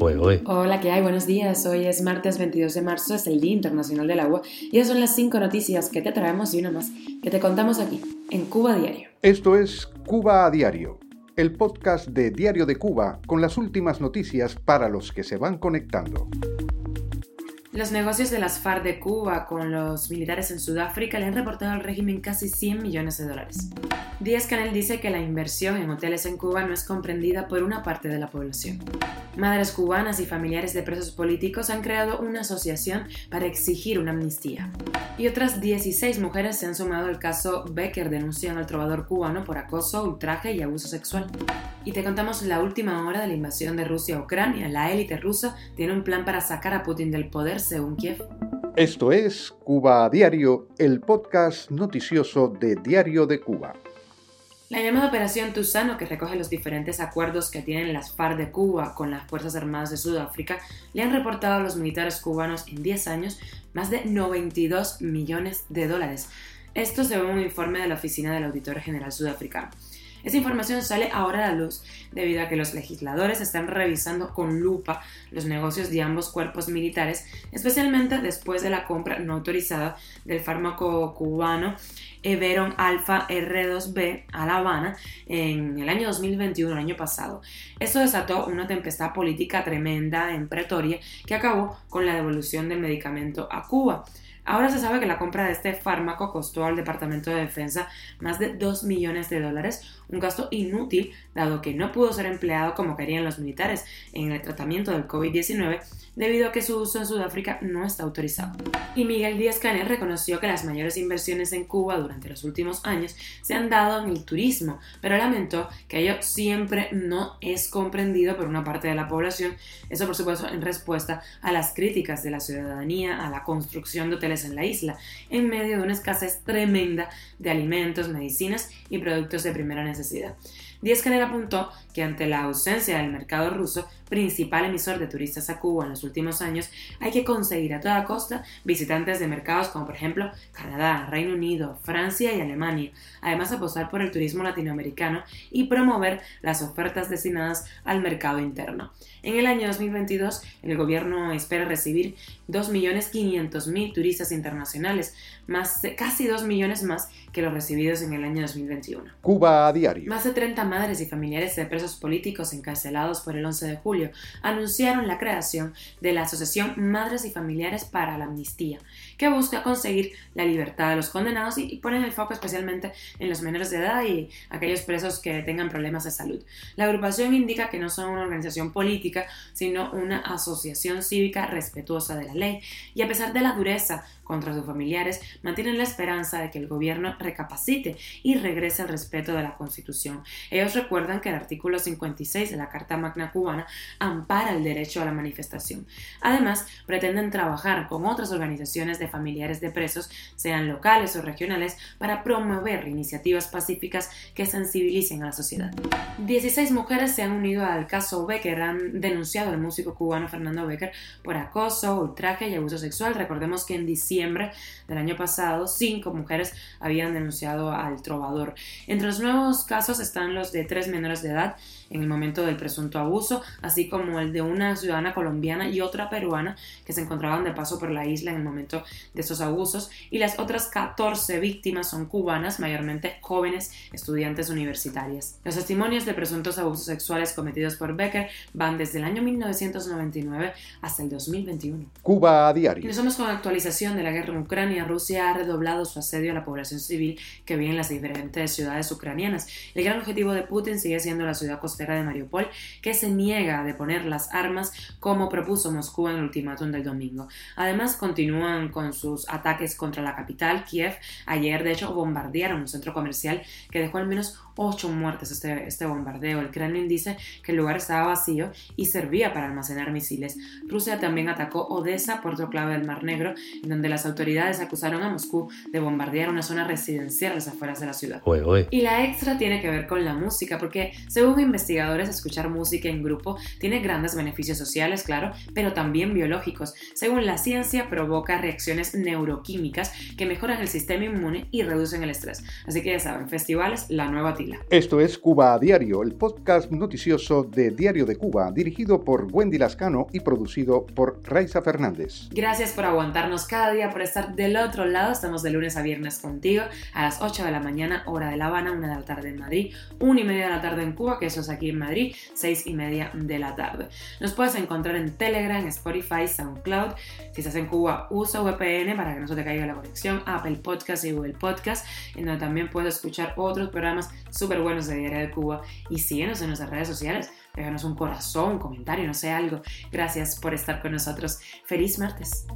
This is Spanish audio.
Hola, ¿qué hay? Buenos días. Hoy es martes 22 de marzo, es el Día Internacional del Agua y esas son las cinco noticias que te traemos y una más que te contamos aquí, en Cuba Diario. Esto es Cuba a Diario, el podcast de Diario de Cuba con las últimas noticias para los que se van conectando. Los negocios de las FARC de Cuba con los militares en Sudáfrica le han reportado al régimen casi 100 millones de dólares. Díaz Canel dice que la inversión en hoteles en Cuba no es comprendida por una parte de la población. Madres cubanas y familiares de presos políticos han creado una asociación para exigir una amnistía. Y otras 16 mujeres se han sumado al caso Becker denuncian al trovador cubano por acoso, ultraje y abuso sexual. Y te contamos la última hora de la invasión de Rusia a Ucrania. La élite rusa tiene un plan para sacar a Putin del poder según Kiev. Esto es Cuba Diario, el podcast noticioso de Diario de Cuba. La llamada Operación Tusano, que recoge los diferentes acuerdos que tienen las FARC de Cuba con las Fuerzas Armadas de Sudáfrica, le han reportado a los militares cubanos en 10 años más de 92 millones de dólares. Esto según un informe de la Oficina del Auditor General Sudafricano. Esa información sale ahora a la luz debido a que los legisladores están revisando con lupa los negocios de ambos cuerpos militares, especialmente después de la compra no autorizada del fármaco cubano Everon Alpha R2B a La Habana en el año 2021, el año pasado. Esto desató una tempestad política tremenda en Pretoria que acabó con la devolución del medicamento a Cuba. Ahora se sabe que la compra de este fármaco costó al Departamento de Defensa más de 2 millones de dólares, un gasto inútil dado que no pudo ser empleado como querían los militares en el tratamiento del COVID-19 debido a que su uso en Sudáfrica no está autorizado. Y Miguel Díaz Canel reconoció que las mayores inversiones en Cuba durante los últimos años se han dado en el turismo, pero lamentó que ello siempre no es comprendido por una parte de la población, eso por supuesto en respuesta a las críticas de la ciudadanía a la construcción de hoteles en la isla, en medio de una escasez tremenda de alimentos, medicinas y productos de primera necesidad. Díaz Canel apuntó que ante la ausencia del mercado ruso, principal emisor de turistas a Cuba en los últimos años, hay que conseguir a toda costa visitantes de mercados como por ejemplo Canadá, Reino Unido, Francia y Alemania, además apostar por el turismo latinoamericano y promover las ofertas destinadas al mercado interno. En el año 2022, el gobierno espera recibir 2.500.000 turistas internacionales, más casi 2 millones más que los recibidos en el año 2021. Cuba a diario. Más de 30 madres y familiares de presos políticos encarcelados por el 11 de julio anunciaron la creación de la Asociación Madres y Familiares para la Amnistía, que busca conseguir la libertad de los condenados y, ponen el foco especialmente en los menores de edad y aquellos presos que tengan problemas de salud. La agrupación indica que no son una organización política, sino una asociación cívica respetuosa de la ley, y a pesar de la dureza contra sus familiares, mantienen la esperanza de que el gobierno recapacite y regrese al respeto de la Constitución. Ellos recuerdan que el artículo 56 de la Carta Magna Cubana ampara el derecho a la manifestación. Además, pretenden trabajar con otras organizaciones de familiares de presos, sean locales o regionales, para promover iniciativas pacíficas que sensibilicen a la sociedad. 16 mujeres se han unido al caso Becker, han denunciado al músico cubano Fernando Becker por acoso, ultraje y abuso sexual. Recordemos que en diciembre del año pasado, cinco mujeres habían denunciado al trovador. Entre los nuevos casos están los de tres menores de edad en el momento del presunto abuso, así como el de una ciudadana colombiana y otra peruana que se encontraban de paso por la isla en el momento de esos abusos, y las otras 14 víctimas son cubanas, mayormente jóvenes estudiantes universitarias. Los testimonios de presuntos abusos sexuales cometidos por Becker van desde el año 1999 hasta el 2021. Cuba a diario. Y nos vamos con actualización de la guerra en Ucrania. Rusia ha redoblado su asedio a la población civil que vive en las diferentes ciudades ucranianas. El gran objetivo de Putin sigue siendo la ciudad costera de Mariupol, que se niega a deponer las armas como propuso Moscú en el ultimátum del domingo. Además, continúan con sus ataques contra la capital, Kiev. Ayer, de hecho, bombardearon un centro comercial que dejó al menos ocho muertes este, este bombardeo. El Kremlin dice que el lugar estaba vacío y servía para almacenar misiles. Rusia también atacó Odessa, puerto clave del Mar Negro, en donde las autoridades acusaron a Moscú de bombardear una zona residencial a las afueras de la ciudad. Y la extra tiene que ver con la música, porque según investigadores, escuchar música en grupo tiene grandes beneficios sociales, claro, pero también biológicos. Según la ciencia, provoca reacciones neuroquímicas que mejoran el sistema inmune y reducen el estrés. Así que ya saben, festivales, la nueva tila. Esto es Cuba a Diario, el podcast noticioso de Diario de Cuba, dirigido por Wendy Lascano y producido por Raiza Fernández. Gracias por aguantarnos cada día, por estar del otro lado. Estamos de lunes a viernes contigo a las 8 de la mañana, hora de La Habana, 1 de la tarde en Madrid, 1 y media de la tarde en Cuba, que eso es aquí en Madrid, 6 y media de la tarde. Nos puedes encontrar en Telegram, Spotify, SoundCloud. Si estás en Cuba, usa VPN para que no se te caiga la conexión, Apple Podcast y Google Podcast, en donde también puedes escuchar otros programas súper buenos de Diario de Cuba. Y síguenos en nuestras redes sociales, déjanos un corazón, un comentario, no sé, algo. Gracias por estar con nosotros. Feliz martes.